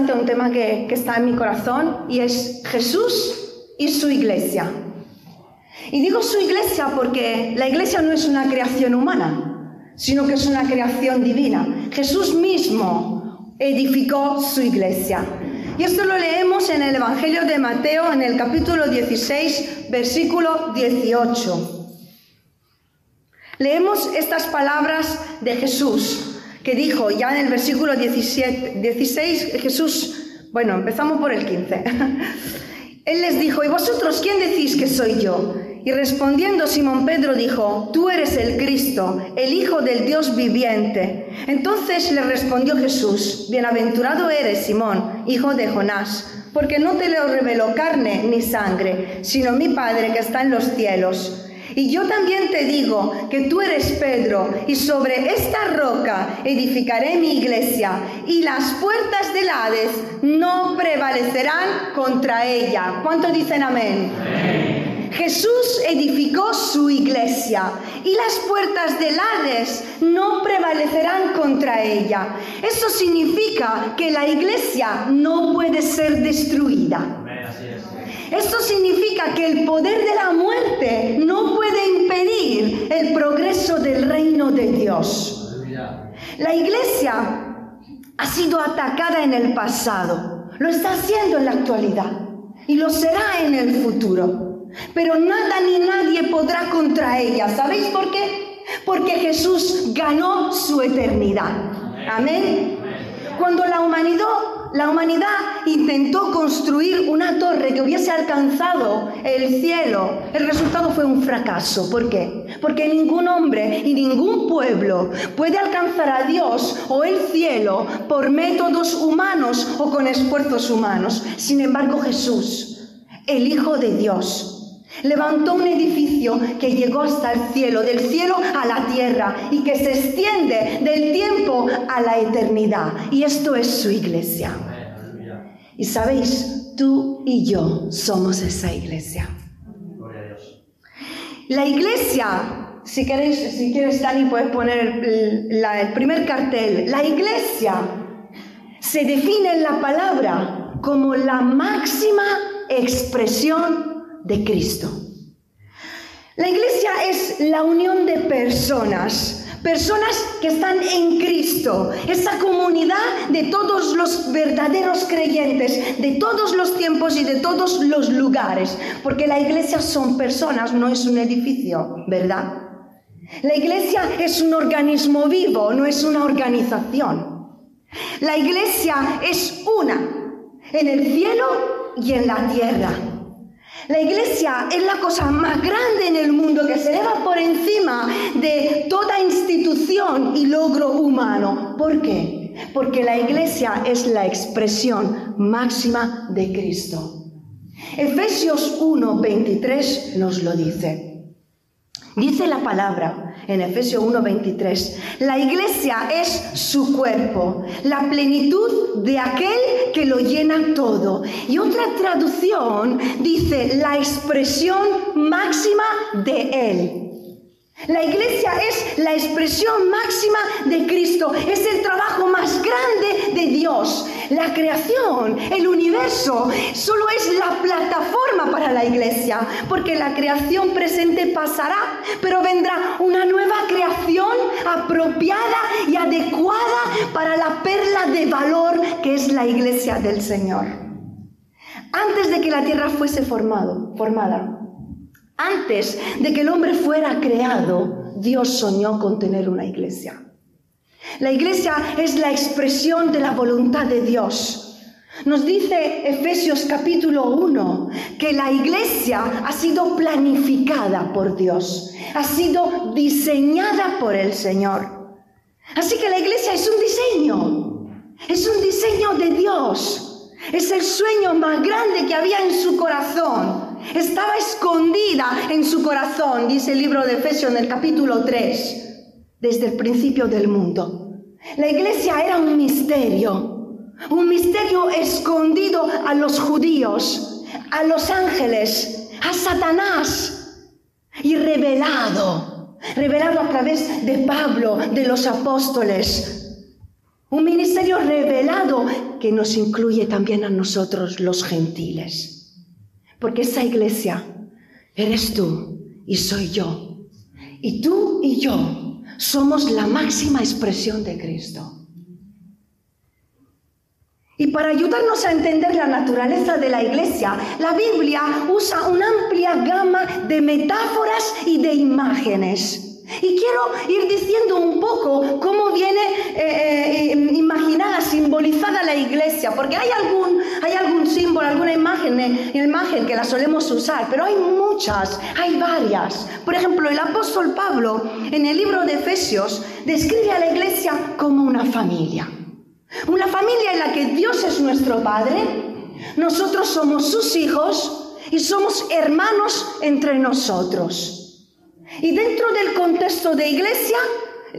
interesante, un tema que, que está en mi corazón, y es Jesús y su iglesia. Y digo su iglesia porque la iglesia no es una creación humana, sino que es una creación divina. Jesús mismo edificó su iglesia. Y esto lo leemos en el Evangelio de Mateo en el capítulo 16, versículo 18. Leemos estas palabras de Jesús, que dijo ya en el versículo 17, 16, Jesús, bueno, empezamos por el 15. Él les dijo, ¿y vosotros quién decís que soy yo? Y respondiendo Simón Pedro dijo, Tú eres el Cristo, el Hijo del Dios viviente. Entonces le respondió Jesús, Bienaventurado eres, Simón, hijo de Jonás, porque no te lo reveló carne ni sangre, sino mi Padre que está en los cielos. Y yo también te digo que tú eres Pedro, y sobre esta roca edificaré mi iglesia, y las puertas del Hades no prevalecerán contra ella. ¿Cuánto dicen amén? Jesús edificó su iglesia y las puertas del Hades no prevalecerán contra ella. Eso significa que la iglesia no puede ser destruida. Esto significa que el poder de la muerte no puede impedir el progreso del reino de Dios. La iglesia ha sido atacada en el pasado, lo está haciendo en la actualidad y lo será en el futuro. Pero nada ni nadie podrá contra ella. ¿Sabéis por qué? Porque Jesús ganó su eternidad. Amén. Cuando la humanidad la humanidad intentó construir una torre que hubiese alcanzado el cielo. El resultado fue un fracaso. ¿Por qué? Porque ningún hombre y ningún pueblo puede alcanzar a Dios o el cielo por métodos humanos o con esfuerzos humanos. Sin embargo, Jesús, el Hijo de Dios, Levantó un edificio que llegó hasta el cielo, del cielo a la tierra y que se extiende del tiempo a la eternidad. Y esto es su iglesia. Y sabéis, tú y yo somos esa iglesia. La iglesia, si queréis, si quieres, Dani, puedes poner el, el primer cartel. La iglesia se define en la palabra como la máxima expresión de Cristo. La iglesia es la unión de personas, personas que están en Cristo, esa comunidad de todos los verdaderos creyentes, de todos los tiempos y de todos los lugares, porque la iglesia son personas, no es un edificio, ¿verdad? La iglesia es un organismo vivo, no es una organización. La iglesia es una, en el cielo y en la tierra. La iglesia es la cosa más grande en el mundo que se eleva por encima de toda institución y logro humano. ¿Por qué? Porque la iglesia es la expresión máxima de Cristo. Efesios 1:23 nos lo dice. Dice la palabra en Efesios 1:23, la iglesia es su cuerpo, la plenitud de aquel que lo llena todo. Y otra traducción dice la expresión máxima de él. La iglesia es la expresión máxima de Cristo, es el trabajo más grande de Dios. La creación, el universo, solo es la plataforma para la iglesia, porque la creación presente pasará, pero vendrá una nueva creación apropiada y adecuada para la perla de valor que es la iglesia del Señor. Antes de que la tierra fuese formado, formada, antes de que el hombre fuera creado, Dios soñó con tener una iglesia. La iglesia es la expresión de la voluntad de Dios. Nos dice Efesios capítulo 1 que la iglesia ha sido planificada por Dios, ha sido diseñada por el Señor. Así que la iglesia es un diseño, es un diseño de Dios, es el sueño más grande que había en su corazón estaba escondida en su corazón, dice el libro de Efesios en el capítulo 3, desde el principio del mundo. La iglesia era un misterio, un misterio escondido a los judíos, a los ángeles, a Satanás y revelado revelado a través de Pablo, de los apóstoles. Un ministerio revelado que nos incluye también a nosotros los gentiles. Porque esa iglesia eres tú y soy yo. Y tú y yo somos la máxima expresión de Cristo. Y para ayudarnos a entender la naturaleza de la iglesia, la Biblia usa una amplia gama de metáforas y de imágenes. Y quiero ir diciendo un poco cómo viene eh, eh, imaginada, simbolizada la iglesia, porque hay algún, hay algún símbolo, alguna imagen, eh, imagen que la solemos usar, pero hay muchas, hay varias. Por ejemplo, el apóstol Pablo en el libro de Efesios describe a la iglesia como una familia. Una familia en la que Dios es nuestro Padre, nosotros somos sus hijos y somos hermanos entre nosotros. Y dentro del contexto de iglesia,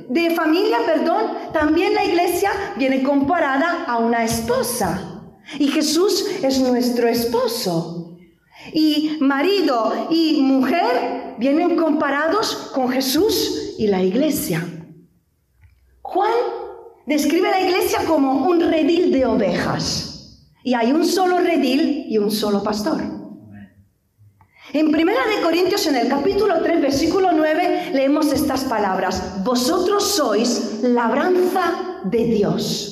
de familia, perdón, también la iglesia viene comparada a una esposa. Y Jesús es nuestro esposo. Y marido y mujer vienen comparados con Jesús y la iglesia. Juan describe la iglesia como un redil de ovejas. Y hay un solo redil y un solo pastor. En Primera de Corintios, en el capítulo 3, versículo 9, leemos estas palabras. Vosotros sois labranza de Dios.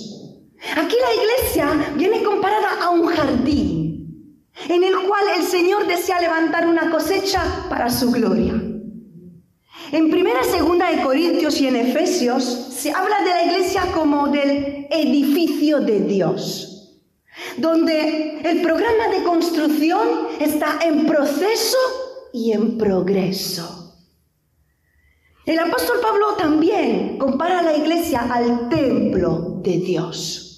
Aquí la iglesia viene comparada a un jardín, en el cual el Señor desea levantar una cosecha para su gloria. En primera, segunda de Corintios y en Efesios se habla de la iglesia como del edificio de Dios, donde el programa de construcción está en proceso y en progreso. El apóstol Pablo también compara a la iglesia al templo de Dios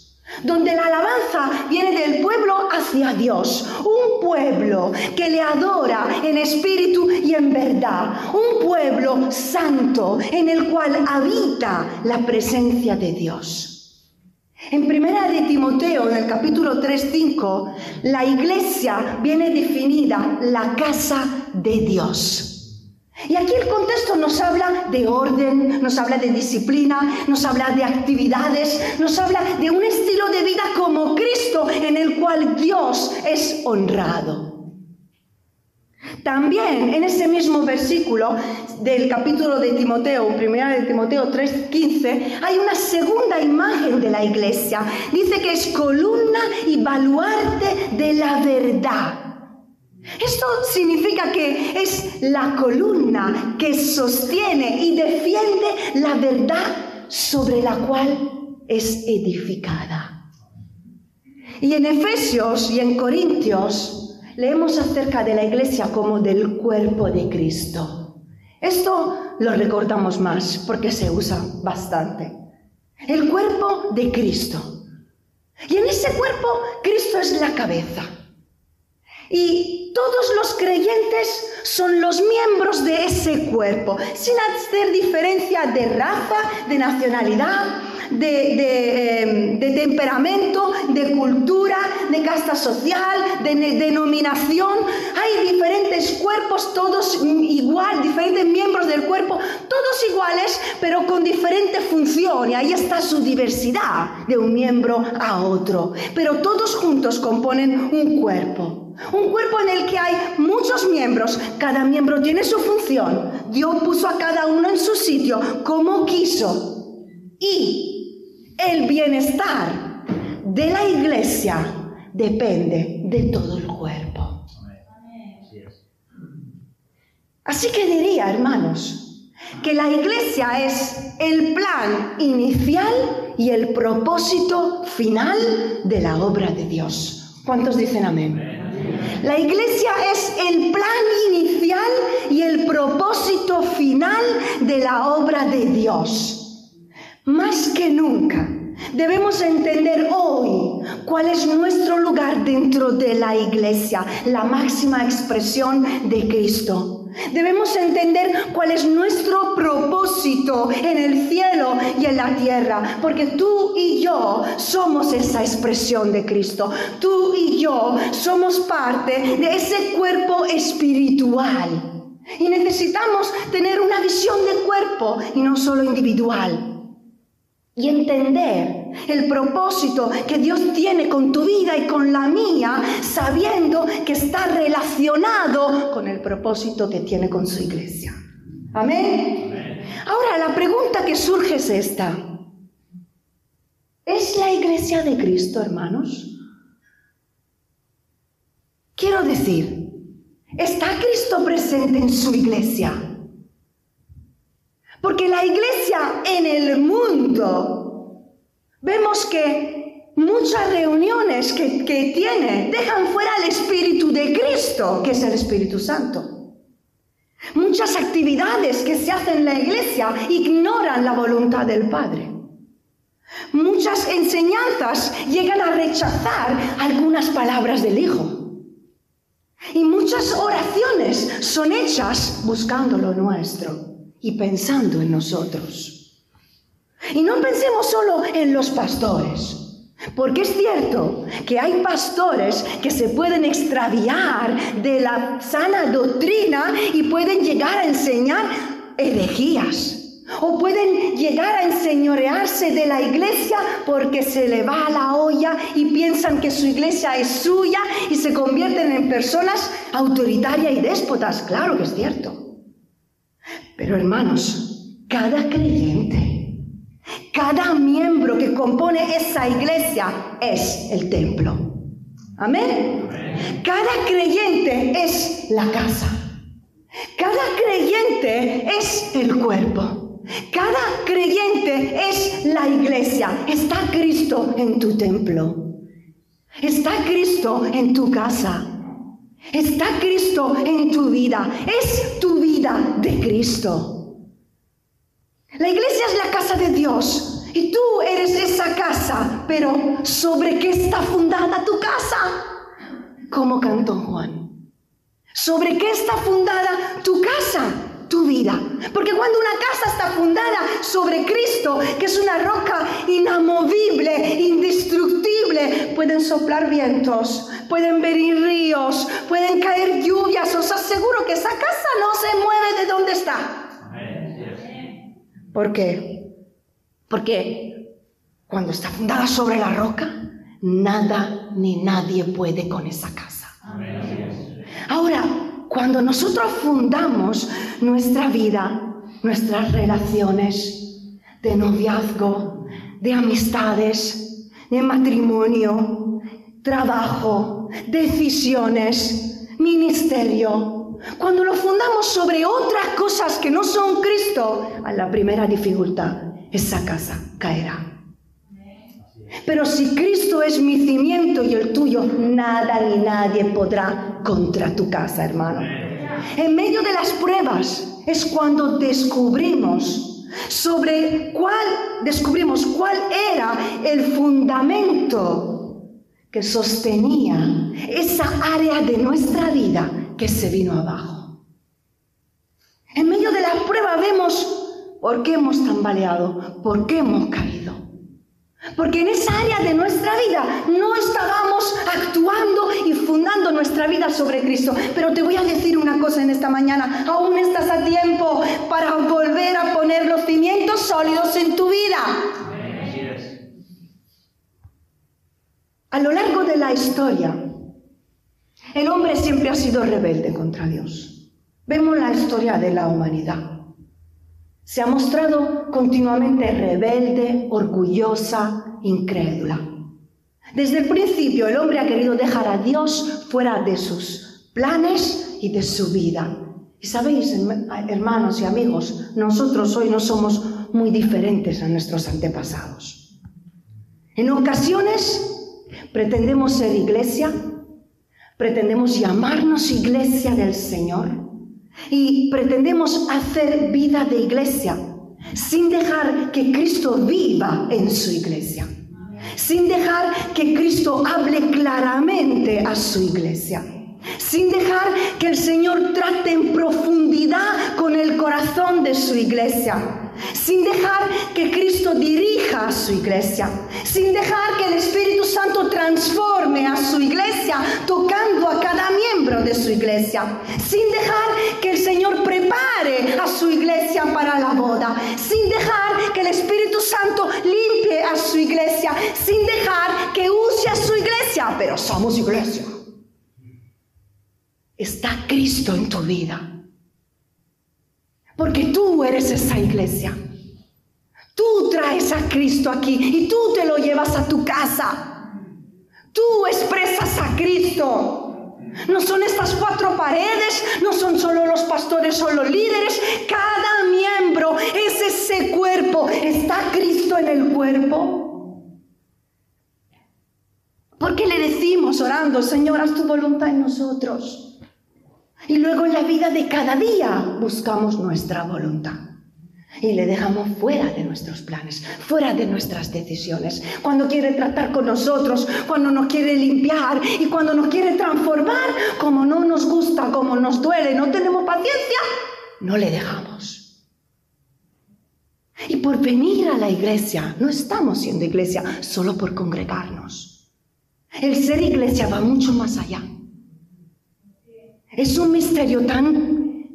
donde la alabanza viene del pueblo hacia Dios, un pueblo que le adora en espíritu y en verdad, un pueblo santo en el cual habita la presencia de Dios. En primera de Timoteo, en el capítulo 3:5, la iglesia viene definida la casa de Dios. Y aquí el contexto nos habla de orden, nos habla de disciplina, nos habla de actividades, nos habla de un estilo de vida como Cristo en el cual Dios es honrado. También en ese mismo versículo del capítulo de Timoteo, primera de Timoteo 3:15, hay una segunda imagen de la iglesia. Dice que es columna y baluarte de la verdad. Esto significa que es la columna que sostiene y defiende la verdad sobre la cual es edificada. Y en Efesios y en Corintios leemos acerca de la iglesia como del cuerpo de Cristo. Esto lo recordamos más porque se usa bastante. El cuerpo de Cristo. Y en ese cuerpo Cristo es la cabeza. Y todos los creyentes son los miembros de ese cuerpo, sin hacer diferencia de raza, de nacionalidad, de, em, temperamento, de cultura, de casta social, de denominación. Hay diferentes cuerpos, todos igual, diferentes miembros del cuerpo, todos iguales, pero con diferente función. Y ahí está su diversidad de un miembro a otro. Pero todos juntos componen un cuerpo. Un cuerpo en el que hay muchos miembros, cada miembro tiene su función. Dios puso a cada uno en su sitio como quiso. Y el bienestar de la iglesia depende de todo el cuerpo. Así que diría, hermanos, que la iglesia es el plan inicial y el propósito final de la obra de Dios. ¿Cuántos dicen amén? La iglesia es el plan inicial y el propósito final de la obra de Dios. Más que nunca debemos entender hoy cuál es nuestro lugar dentro de la iglesia, la máxima expresión de Cristo. Debemos entender cuál es nuestro propósito en el cielo y en la tierra, porque tú y yo somos esa expresión de Cristo. Tú y yo somos parte de ese cuerpo espiritual. Y necesitamos tener una visión de cuerpo y no solo individual. Y entender el propósito que Dios tiene con tu vida y con la mía, sabiendo que está relacionado con el propósito que tiene con su iglesia. Amén. Ahora, la pregunta que surge es esta. ¿Es la iglesia de Cristo, hermanos? Quiero decir, ¿está Cristo presente en su iglesia? Porque la iglesia en el mundo, vemos que muchas reuniones que, que tiene dejan fuera el Espíritu de Cristo, que es el Espíritu Santo. Muchas actividades que se hacen en la iglesia ignoran la voluntad del Padre. Muchas enseñanzas llegan a rechazar algunas palabras del Hijo. Y muchas oraciones son hechas buscando lo nuestro y pensando en nosotros. Y no pensemos solo en los pastores, porque es cierto que hay pastores que se pueden extraviar de la sana doctrina y pueden llegar a enseñar herejías. O pueden llegar a enseñorearse de la iglesia porque se le va la olla y piensan que su iglesia es suya y se convierten en personas autoritarias y déspotas. Claro que es cierto. Pero hermanos, cada creyente, cada miembro que compone esa iglesia es el templo. Amén. Cada creyente es la casa. Cada creyente es el cuerpo. Cada creyente es la iglesia. Está Cristo en tu templo. Está Cristo en tu casa. Está Cristo en tu vida. Es tu vida de Cristo. La iglesia es la casa de Dios. Y tú eres esa casa. Pero ¿sobre qué está fundada tu casa? Como cantó Juan. ¿Sobre qué está fundada tu casa? tu vida. Porque cuando una casa está fundada sobre Cristo, que es una roca inamovible, indestructible, pueden soplar vientos, pueden venir ríos, pueden caer lluvias. Os aseguro que esa casa no se mueve de donde está. ¿Por qué? Porque cuando está fundada sobre la roca, nada ni nadie puede con esa casa. Ahora, cuando nosotros fundamos nuestra vida, nuestras relaciones de noviazgo, de amistades, de matrimonio, trabajo, decisiones, ministerio, cuando lo fundamos sobre otras cosas que no son Cristo, a la primera dificultad, esa casa caerá. Pero si Cristo es mi cimiento y el tuyo, nada ni nadie podrá contra tu casa, hermano. En medio de las pruebas es cuando descubrimos sobre cuál descubrimos cuál era el fundamento que sostenía esa área de nuestra vida que se vino abajo. En medio de la prueba vemos por qué hemos tambaleado, por qué hemos caído. Porque en esa área de nuestra vida no estábamos actuando y fundando nuestra vida sobre Cristo. Pero te voy a decir una cosa en esta mañana. Aún estás a tiempo para volver a poner los cimientos sólidos en tu vida. A lo largo de la historia, el hombre siempre ha sido rebelde contra Dios. Vemos la historia de la humanidad. Se ha mostrado continuamente rebelde, orgullosa, incrédula. Desde el principio el hombre ha querido dejar a Dios fuera de sus planes y de su vida. Y sabéis, hermanos y amigos, nosotros hoy no somos muy diferentes a nuestros antepasados. En ocasiones pretendemos ser iglesia, pretendemos llamarnos iglesia del Señor, y pretendemos hacer vida de iglesia sin dejar que Cristo viva en su iglesia, sin dejar que Cristo hable claramente a su iglesia, sin dejar que el Señor trate en profundidad con el corazón de su iglesia, sin dejar que Cristo dirija a su iglesia, sin dejar que el Espíritu Santo transforme a su iglesia, tocando a cada miembro de su iglesia, sin dejar que el Señor prepare a su iglesia para la boda, sin dejar que el Espíritu Santo limpie a su iglesia, sin dejar que use a su iglesia, pero somos iglesia. Está Cristo en tu vida. Porque tú eres esa iglesia. Tú traes a Cristo aquí y tú te lo llevas a tu casa. Tú expresas a Cristo. No son estas cuatro paredes, no son solo los pastores o los líderes. Cada miembro es ese cuerpo. ¿Está Cristo en el cuerpo? Porque le decimos orando, Señor, haz tu voluntad en nosotros. Y luego en la vida de cada día buscamos nuestra voluntad. Y le dejamos fuera de nuestros planes, fuera de nuestras decisiones. Cuando quiere tratar con nosotros, cuando nos quiere limpiar y cuando nos quiere transformar, como no nos gusta, como nos duele, no tenemos paciencia, no le dejamos. Y por venir a la iglesia, no estamos siendo iglesia solo por congregarnos. El ser iglesia va mucho más allá. Es un misterio tan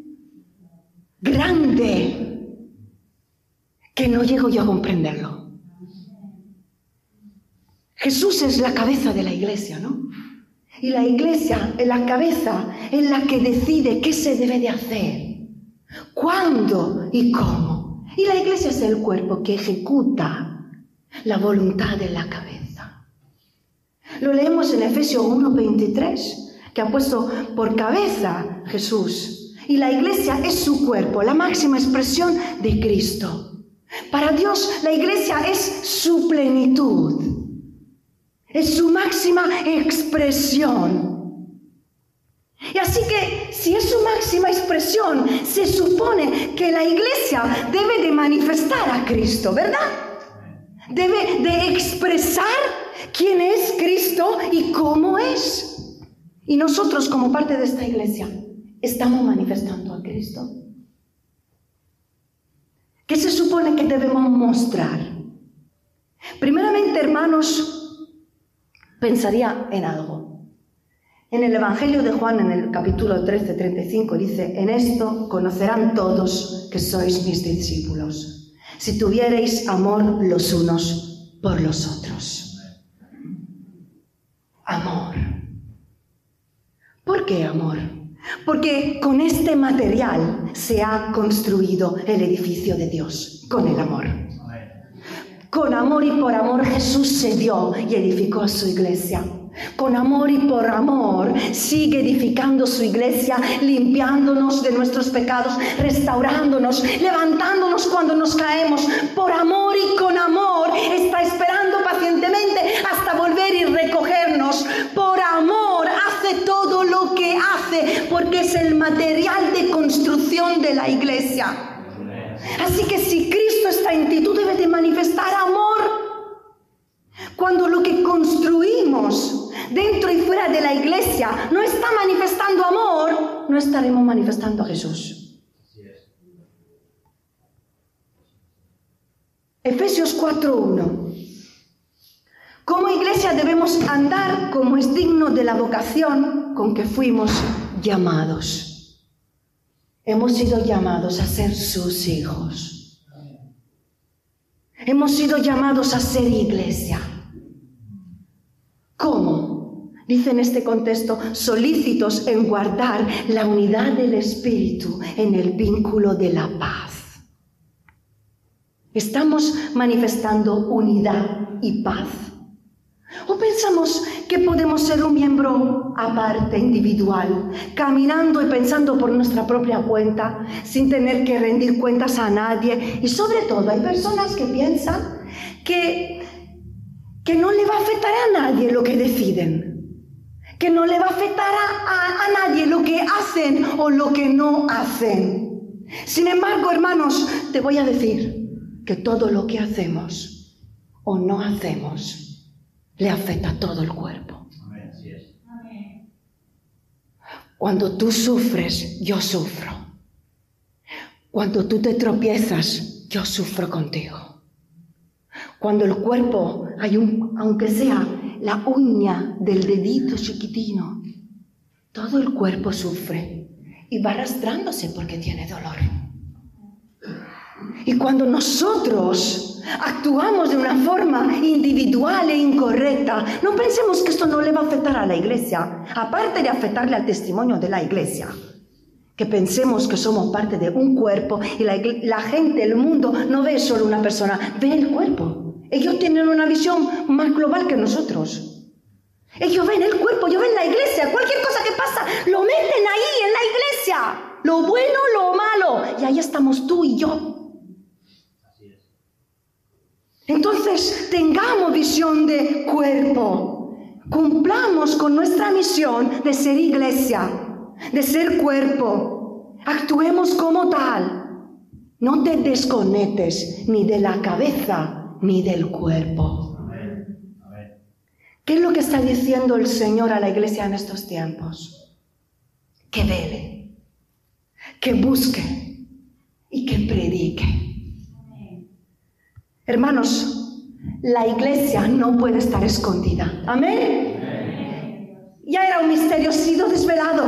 grande que no llego yo a comprenderlo. Jesús es la cabeza de la iglesia, ¿no? Y la iglesia, la cabeza, es la que decide qué se debe de hacer, cuándo y cómo. Y la iglesia es el cuerpo que ejecuta la voluntad de la cabeza. Lo leemos en Efesios 1.23 que ha puesto por cabeza Jesús. Y la iglesia es su cuerpo, la máxima expresión de Cristo. Para Dios la iglesia es su plenitud, es su máxima expresión. Y así que si es su máxima expresión, se supone que la iglesia debe de manifestar a Cristo, ¿verdad? Debe de expresar quién es Cristo y cómo es. Y nosotros como parte de esta iglesia estamos manifestando a Cristo. ¿Qué se supone que debemos mostrar? Primeramente, hermanos, pensaría en algo. En el Evangelio de Juan, en el capítulo 13, 35, dice, en esto conocerán todos que sois mis discípulos, si tuviereis amor los unos por los otros. Amor. ¿Por qué amor? Porque con este material se ha construido el edificio de Dios, con el amor. Con amor y por amor Jesús se dio y edificó su iglesia. Con amor y por amor sigue edificando su iglesia, limpiándonos de nuestros pecados, restaurándonos, levantándonos cuando nos caemos. Por amor y con amor está esperando hace porque es el material de construcción de la iglesia. Así que si Cristo está en ti, tú debes de manifestar amor. Cuando lo que construimos dentro y fuera de la iglesia no está manifestando amor, no estaremos manifestando a Jesús. Efesios 4.1 como iglesia debemos andar como es digno de la vocación con que fuimos llamados. Hemos sido llamados a ser sus hijos. Hemos sido llamados a ser iglesia. ¿Cómo? Dice en este contexto, solícitos en guardar la unidad del Espíritu en el vínculo de la paz. Estamos manifestando unidad y paz ¿O pensamos que podemos ser un miembro aparte, individual, caminando y pensando por nuestra propia cuenta, sin tener que rendir cuentas a nadie? Y sobre todo hay personas que piensan que, que no le va a afectar a nadie lo que deciden, que no le va a afectar a, a nadie lo que hacen o lo que no hacen. Sin embargo, hermanos, te voy a decir que todo lo que hacemos o no hacemos, le afecta a todo el cuerpo. Cuando tú sufres, yo sufro. Cuando tú te tropiezas, yo sufro contigo. Cuando el cuerpo, hay un, aunque sea la uña del dedito chiquitino, todo el cuerpo sufre y va arrastrándose porque tiene dolor. Y cuando nosotros actuamos de una forma individual e incorrecta, no pensemos que esto no le va a afectar a la iglesia, aparte de afectarle al testimonio de la iglesia. Que pensemos que somos parte de un cuerpo y la, gente, el mundo, no ve solo una persona, ve el cuerpo. Ellos tienen una visión más global que nosotros. Ellos ven el cuerpo, ellos ven la iglesia, cualquier cosa que pasa, lo meten ahí en la iglesia. Lo bueno, lo malo. Y ahí estamos tú y yo. Entonces, tengamos visión de cuerpo. Cumplamos con nuestra misión de ser iglesia, de ser cuerpo. Actuemos como tal. No te desconectes ni de la cabeza ni del cuerpo. ¿Qué es lo que está diciendo el Señor a la iglesia en estos tiempos? Que vele, que busque y que predique. Hermanos, la iglesia no puede estar escondida. Amén. Ya era un misterio, ha sido desvelado.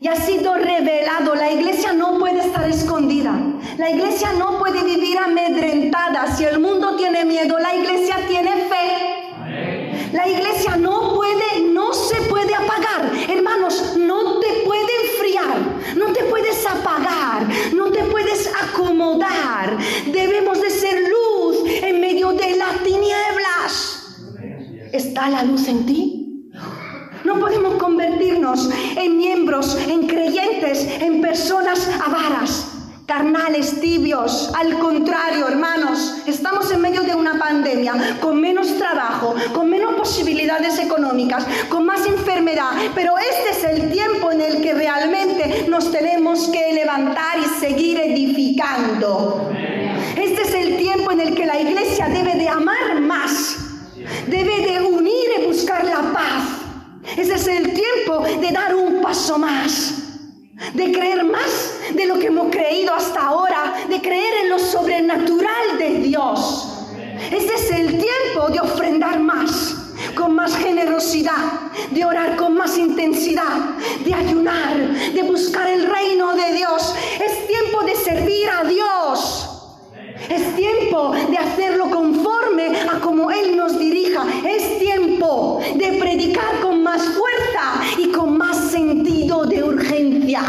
Y ha sido revelado. La iglesia no puede estar escondida. La iglesia no puede vivir amedrentada. Si el mundo tiene miedo, la iglesia tiene fe. La iglesia no puede, no se puede apagar. ¿Está la luz en ti? No podemos convertirnos en miembros, en creyentes, en personas avaras, carnales, tibios. Al contrario, hermanos, estamos en medio de una pandemia, con menos trabajo, con menos posibilidades económicas, con más enfermedad. Pero este es el tiempo en el que realmente nos tenemos que levantar y seguir edificando. Este es el tiempo en el que la iglesia debe de amar más, debe de unir y buscar la paz. Ese es el tiempo de dar un paso más, de creer más de lo que hemos creído hasta ahora, de creer en lo sobrenatural de Dios. Este es el tiempo de ofrendar más, con más generosidad, de orar con más intensidad, de ayunar, de buscar el reino de Dios. Es tiempo de servir a Dios. Es tiempo de hacerlo conforme a como Él nos dirija. Es tiempo de predicar con más fuerza y con más sentido de urgencia.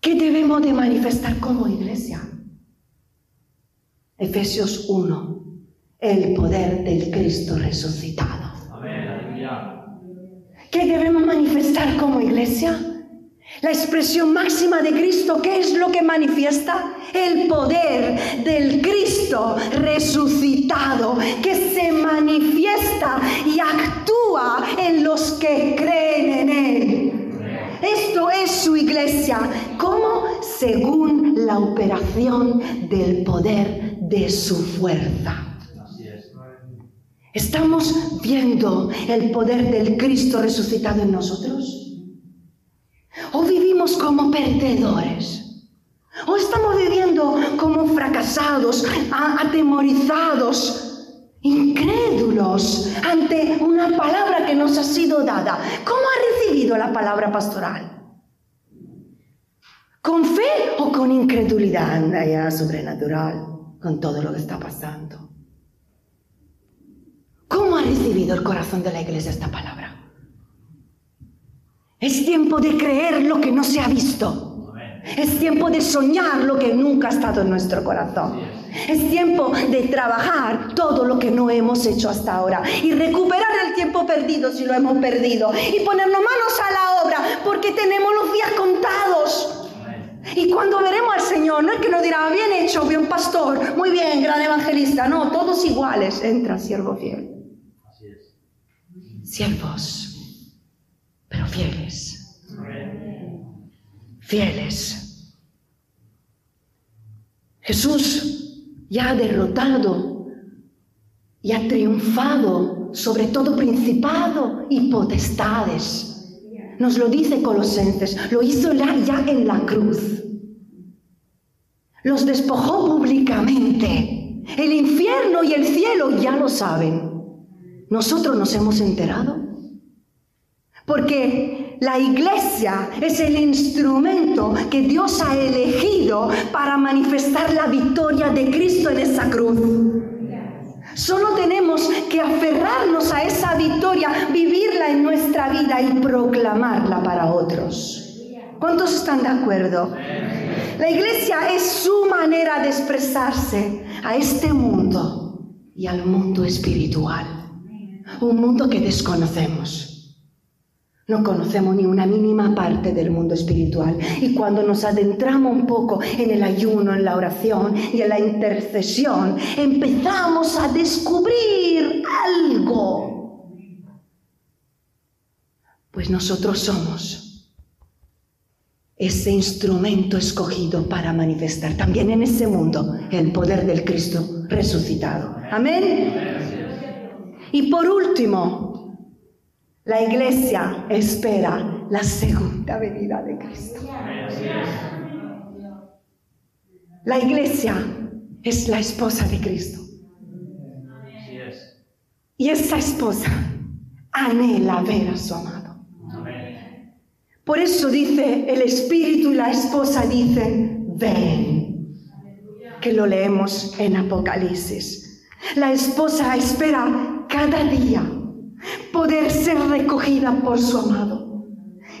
¿Qué debemos de manifestar como iglesia? Efesios 1, el poder del Cristo resucitado. ¿Qué debemos manifestar como iglesia? La expresión máxima de Cristo, ¿qué es lo que manifiesta? El poder del Cristo resucitado que se manifiesta y actúa en los que creen en Él. Esto es su iglesia. ¿Cómo? Según la operación del poder de su fuerza. ¿Estamos viendo el poder del Cristo resucitado en nosotros? ¿O vivimos como perdedores? ¿O estamos viviendo como fracasados, atemorizados, incrédulos ante una palabra que nos ha sido dada? ¿Cómo ha recibido la palabra pastoral? ¿Con fe o con incredulidad ya sobrenatural con todo lo que está pasando? ¿Cómo ha recibido el corazón de la iglesia esta palabra? Es tiempo de creer lo que no se ha visto. Es tiempo de soñar lo que nunca ha estado en nuestro corazón. Es tiempo de trabajar todo lo que no hemos hecho hasta ahora y recuperar el tiempo perdido si lo hemos perdido y ponernos manos a la obra porque tenemos los días contados. Y cuando veremos al Señor, no es que nos dirá, bien hecho, bien pastor, muy bien, gran evangelista, no, todos iguales. Entra, siervo fiel. Siervos pero fieles. Fieles. Jesús ya ha derrotado y ha triunfado sobre todo principado y potestades. Nos lo dice Colosenses, lo hizo ya en la cruz. Los despojó públicamente. El infierno y el cielo ya lo saben. Nosotros nos hemos enterado. Porque la iglesia es el instrumento que Dios ha elegido para manifestar la victoria de Cristo en esa cruz. Solo tenemos que aferrarnos a esa victoria, vivirla en nuestra vida y proclamarla para otros. ¿Cuántos están de acuerdo? La iglesia es su manera de expresarse a este mundo y al mundo espiritual. Un mundo que desconocemos. No conocemos ni una mínima parte del mundo espiritual. Y cuando nos adentramos un poco en el ayuno, en la oración y en la intercesión, empezamos a descubrir algo. Pues nosotros somos ese instrumento escogido para manifestar también en ese mundo el poder del Cristo resucitado. Amén. Y por último, la iglesia espera la segunda venida de Cristo. La iglesia es la esposa de Cristo. Y esa esposa anhela ver a su amado. Por eso dice el espíritu y la esposa dicen, ven, que lo leemos en Apocalipsis. La esposa espera cada día poder ser recogida por su amado.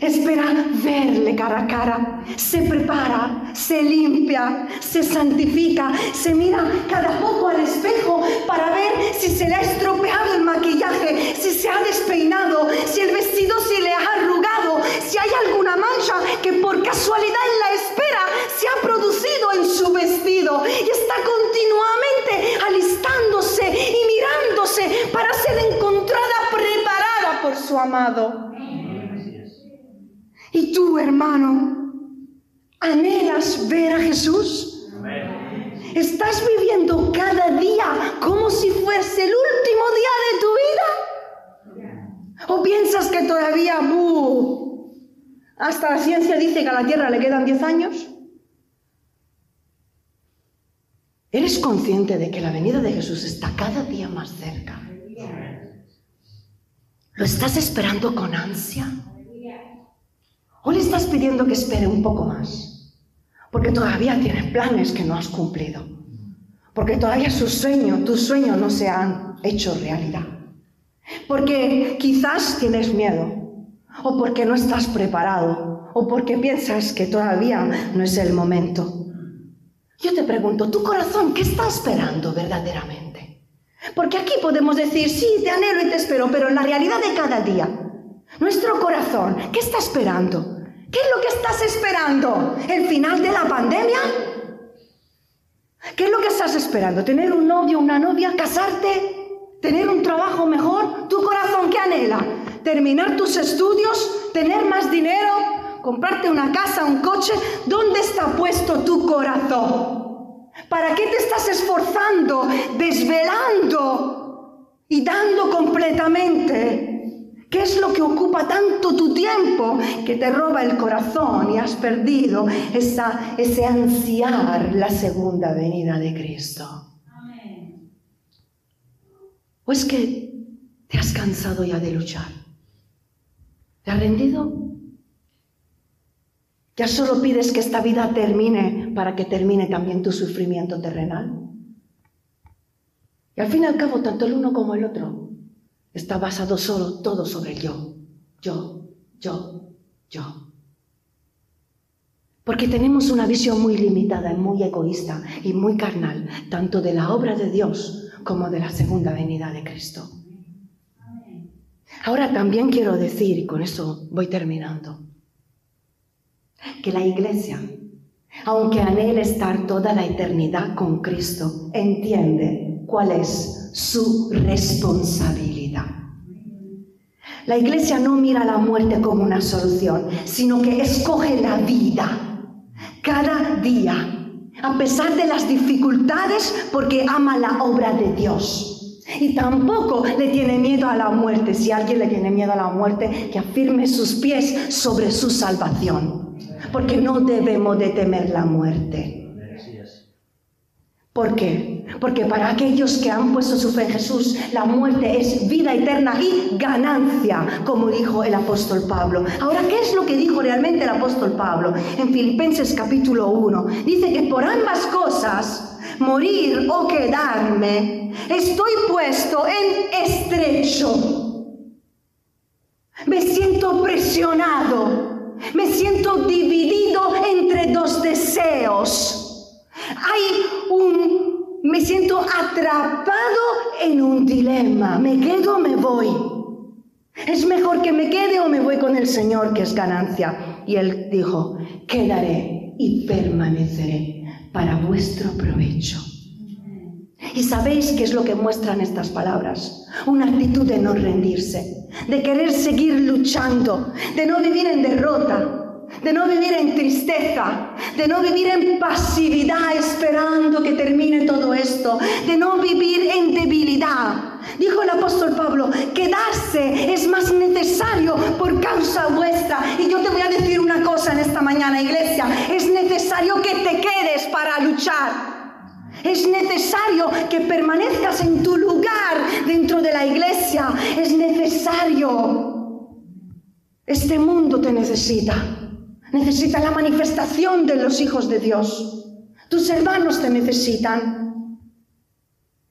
Espera verle cara a cara, se prepara, se limpia, se santifica, se mira cada poco al espejo para ver si se le ha estropeado el maquillaje, si se ha despeinado, si el vestido se le ha arrugado, si hay alguna mancha que por casualidad en la espera se ha producido en su vestido y está continuamente alistándose y mirándose para ser encontrada preparada por su amado. Y tú, hermano, anhelas ver a Jesús. ¿Estás viviendo cada día como si fuese el último día de tu vida? ¿O piensas que todavía, hasta la ciencia dice que a la Tierra le quedan 10 años? ¿Eres consciente de que la venida de Jesús está cada día más cerca? ¿Lo estás esperando con ansia? ¿O le estás pidiendo que espere un poco más? Porque todavía tienes planes que no has cumplido. Porque todavía sus sueños, tus sueños no se han hecho realidad. Porque quizás tienes miedo. O porque no estás preparado. O porque piensas que todavía no es el momento. Yo te pregunto, ¿tu corazón qué está esperando verdaderamente? Porque aquí podemos decir, sí, te anhelo y te espero, pero en la realidad de cada día, nuestro corazón, ¿qué está esperando? ¿Qué es lo que estás esperando? ¿El final de la pandemia? ¿Qué es lo que estás esperando? ¿Tener un novio, una novia, casarte? ¿Tener un trabajo mejor? ¿Tu corazón qué anhela? ¿Terminar tus estudios? ¿Tener más dinero? ¿Comprarte una casa, un coche? ¿Dónde está puesto tu corazón? ¿Para qué te estás esforzando, desvelando y dando completamente ¿Qué es lo que ocupa tanto tu tiempo que te roba el corazón y has perdido esa, ese ansiar la segunda venida de Cristo? ¿O es que te has cansado ya de luchar? ¿Te has rendido? ¿Ya solo pides que esta vida termine para que termine también tu sufrimiento terrenal? Y al fin y al cabo, tanto el uno como el otro Está basado solo todo sobre yo, yo, yo, yo. Porque tenemos una visión muy limitada, muy egoísta y muy carnal, tanto de la obra de Dios como de la segunda venida de Cristo. Ahora también quiero decir, y con eso voy terminando, que la iglesia, aunque anhele estar toda la eternidad con Cristo, entiende cuál es su responsabilidad. La iglesia no mira la muerte como una solución, sino que escoge la vida cada día, a pesar de las dificultades, porque ama la obra de Dios. Y tampoco le tiene miedo a la muerte. Si alguien le tiene miedo a la muerte, que afirme sus pies sobre su salvación. Porque no debemos de temer la muerte. ¿Por qué? Porque para aquellos que han puesto su fe en Jesús, la muerte es vida eterna y ganancia, como dijo el apóstol Pablo. Ahora, ¿qué es lo que dijo realmente el apóstol Pablo? En Filipenses capítulo 1, dice que por ambas cosas, morir o quedarme, estoy puesto en estrecho. Me siento presionado, me siento dividido entre dos deseos hay un, me siento atrapado en un dilema. ¿Me quedo o me voy? Es mejor que me quede o me voy con el Señor, que es ganancia. Y él dijo, quedaré y permaneceré para vuestro provecho. Y sabéis qué es lo que muestran estas palabras. Una actitud de no rendirse, de querer seguir luchando, de no vivir en derrota, de no vivir en tristeza, de no vivir en pasividad esperando que termine todo esto, de no vivir en debilidad. Dijo el apóstol Pablo, quedarse es más necesario por causa vuestra. Y yo te voy a decir una cosa en esta mañana, iglesia, es necesario que te quedes para luchar. Es necesario que permanezcas en tu lugar dentro de la iglesia. Es necesario. Este mundo te necesita. Necesita la manifestación de los hijos de Dios. Tus hermanos te necesitan.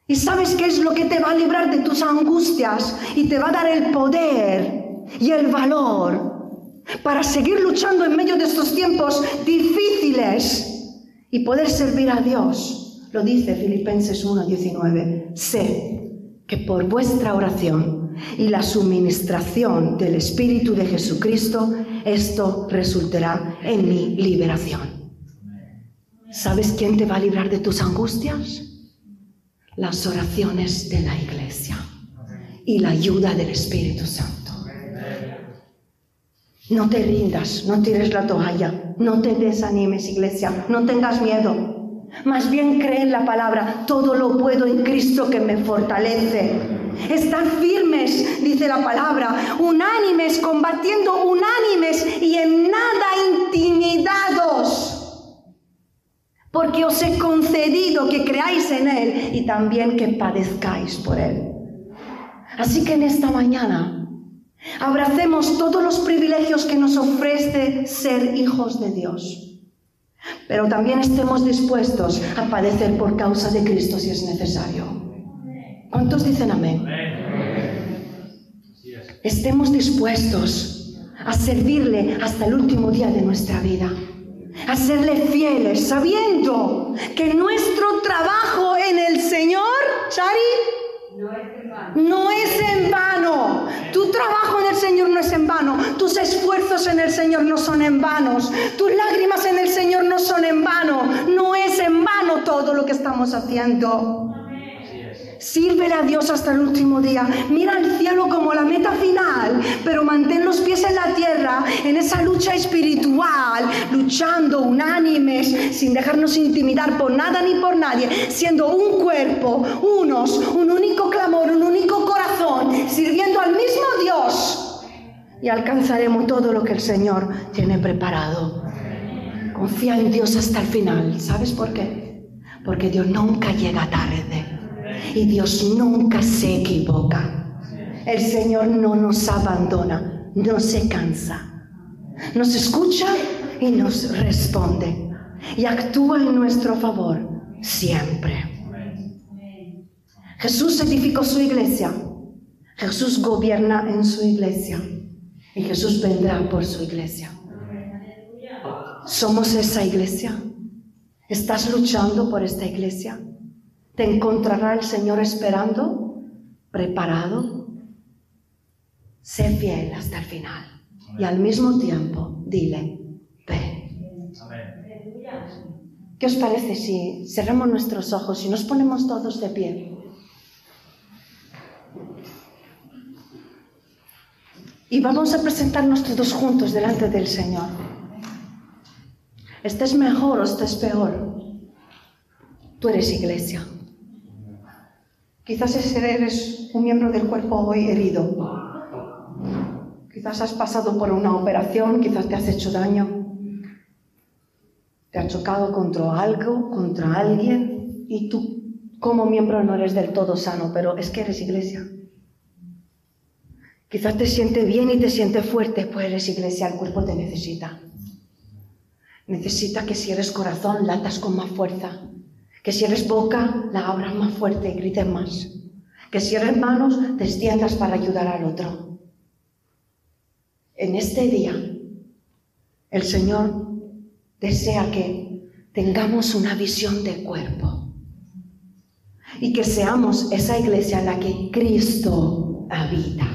¿Y sabes qué es lo que te va a librar de tus angustias y te va a dar el poder y el valor para seguir luchando en medio de estos tiempos difíciles y poder servir a Dios? Lo dice Filipenses 1:19. Sé que por vuestra oración y la suministración del Espíritu de Jesucristo, esto resultará en mi liberación. ¿Sabes quién te va a librar de tus angustias? Las oraciones de la iglesia y la ayuda del Espíritu Santo. No te rindas, no tires la toalla, no te desanimes, iglesia, no tengas miedo. Más bien cree en la palabra, todo lo puedo en Cristo que me fortalece. Estar firmes, dice la palabra, unánimes, combatiendo unánimes y en nada intimidados. Porque os he concedido que creáis en Él y también que padezcáis por Él. Así que en esta mañana abracemos todos los privilegios que nos ofrece ser hijos de Dios pero también estemos dispuestos a padecer por causa de Cristo si es necesario. ¿Cuántos dicen amén? Estemos dispuestos a servirle hasta el último día de nuestra vida, a serle fieles, sabiendo que nuestro trabajo en el Señor, Chari, no es en vano. Tu trabajo en el Señor no es en vano. Tus esfuerzos en el Señor no son en vanos. Tus lágrimas en el Señor no son en vano. No es en vano todo lo que estamos haciendo. Sírvele a Dios hasta el último día. Mira al cielo como la meta final, pero mantén los pies en la tierra, en esa lucha espiritual, luchando unánimes, sin dejarnos intimidar por nada ni por nadie, siendo un cuerpo, unos, un único clamor, un único corazón, sirviendo al mismo Dios. Y alcanzaremos todo lo que el Señor tiene preparado. Confía en Dios hasta el final. ¿Sabes por qué? Porque Dios nunca llega tarde y Dios nunca se equivoca. El Señor no nos abandona, no se cansa. Nos escucha y nos responde y actúa en nuestro favor siempre. Jesús edificó su iglesia. Jesús gobierna en su iglesia. Y Jesús vendrá por su iglesia. ¿Somos esa iglesia? ¿Estás luchando por esta iglesia? Te encontrará el Señor esperando, preparado. Sé fiel hasta el final. Y al mismo tiempo, dile, ven. ¿Qué os parece si cerramos nuestros ojos y nos ponemos todos de pie? Y vamos a presentarnos todos juntos delante del Señor. Estés mejor o estés peor. Tú eres iglesia. Quizás eres un miembro del cuerpo hoy herido. Quizás has pasado por una operación, quizás te has hecho daño. Te has chocado contra algo, contra alguien, y tú como miembro no eres del todo sano, pero es que eres iglesia. Quizás te sientes bien y te sientes fuerte, pues eres iglesia, el cuerpo te necesita. Necesita que si eres corazón latas con más fuerza, que si eres boca la abras más fuerte y grites más, que si eres manos te extiendas para ayudar al otro. En este día el Señor desea que tengamos una visión de cuerpo y que seamos esa iglesia en la que Cristo habita.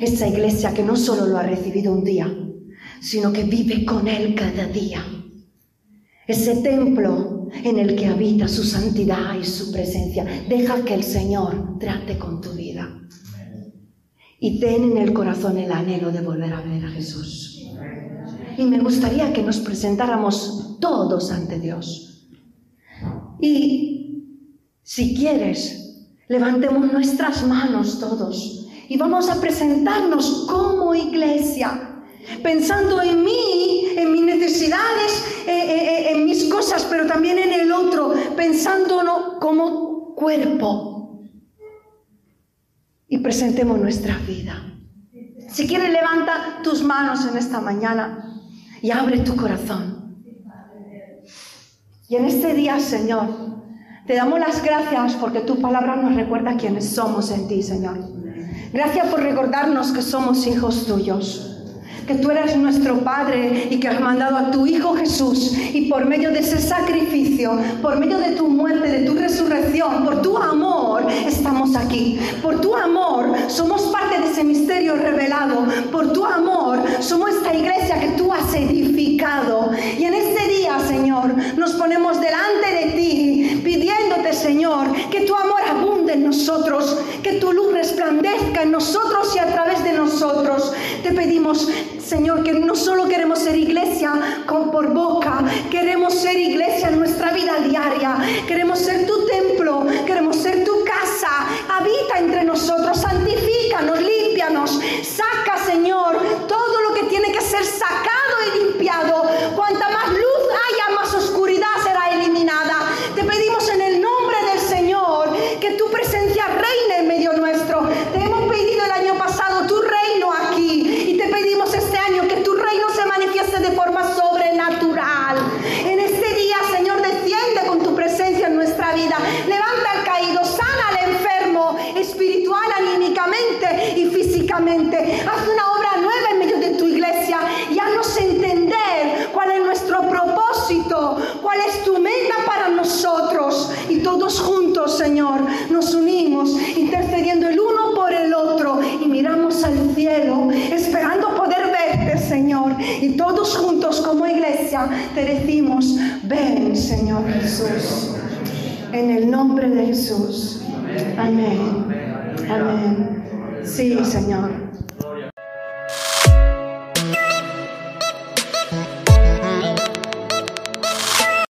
Esa iglesia que no solo lo ha recibido un día, sino que vive con Él cada día. Ese templo en el que habita su santidad y su presencia. Deja que el Señor trate con tu vida. Y ten en el corazón el anhelo de volver a ver a Jesús. Y me gustaría que nos presentáramos todos ante Dios. Y si quieres, levantemos nuestras manos todos y vamos a presentarnos como iglesia, pensando en mí, en mis necesidades, eh, eh, eh, en mis cosas, pero también en el otro, pensándolo como cuerpo. Y presentemos nuestra vida. Si quieres, levanta tus manos en esta mañana y abre tu corazón. Y en este día, Señor, te damos las gracias porque tu palabra nos recuerda quiénes somos en ti, Señor. Gracias por recordarnos que somos hijos tuyos que tú eres nuestro Padre y que has mandado a tu Hijo Jesús y por medio de ese sacrificio, por medio de tu muerte, de tu resurrección, por tu amor, estamos aquí. Por tu amor somos parte de ese misterio revelado. Por tu amor somos esta iglesia que tú has edificado. Y en este día, Señor, nos ponemos delante de ti pidiéndote, Señor, que tu amor en nosotros, que tu luz resplandezca en nosotros y a través de nosotros. Te pedimos Señor, que no solo queremos ser iglesia con por boca, queremos ser iglesia en nuestra vida diaria, queremos ser tu templo, queremos